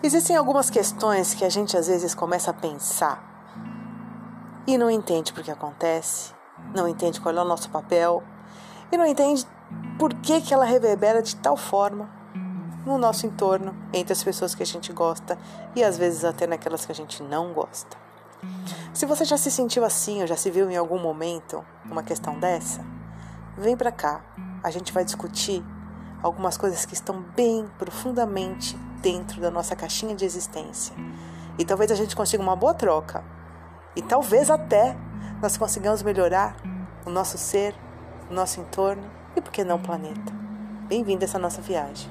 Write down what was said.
Existem algumas questões que a gente às vezes começa a pensar e não entende por que acontece, não entende qual é o nosso papel e não entende por que, que ela reverbera de tal forma no nosso entorno, entre as pessoas que a gente gosta e às vezes até naquelas que a gente não gosta. Se você já se sentiu assim ou já se viu em algum momento uma questão dessa, vem para cá. A gente vai discutir algumas coisas que estão bem profundamente dentro da nossa caixinha de existência. E talvez a gente consiga uma boa troca. E talvez até nós consigamos melhorar o nosso ser, o nosso entorno e, por que não, o planeta. Bem-vindo a essa nossa viagem.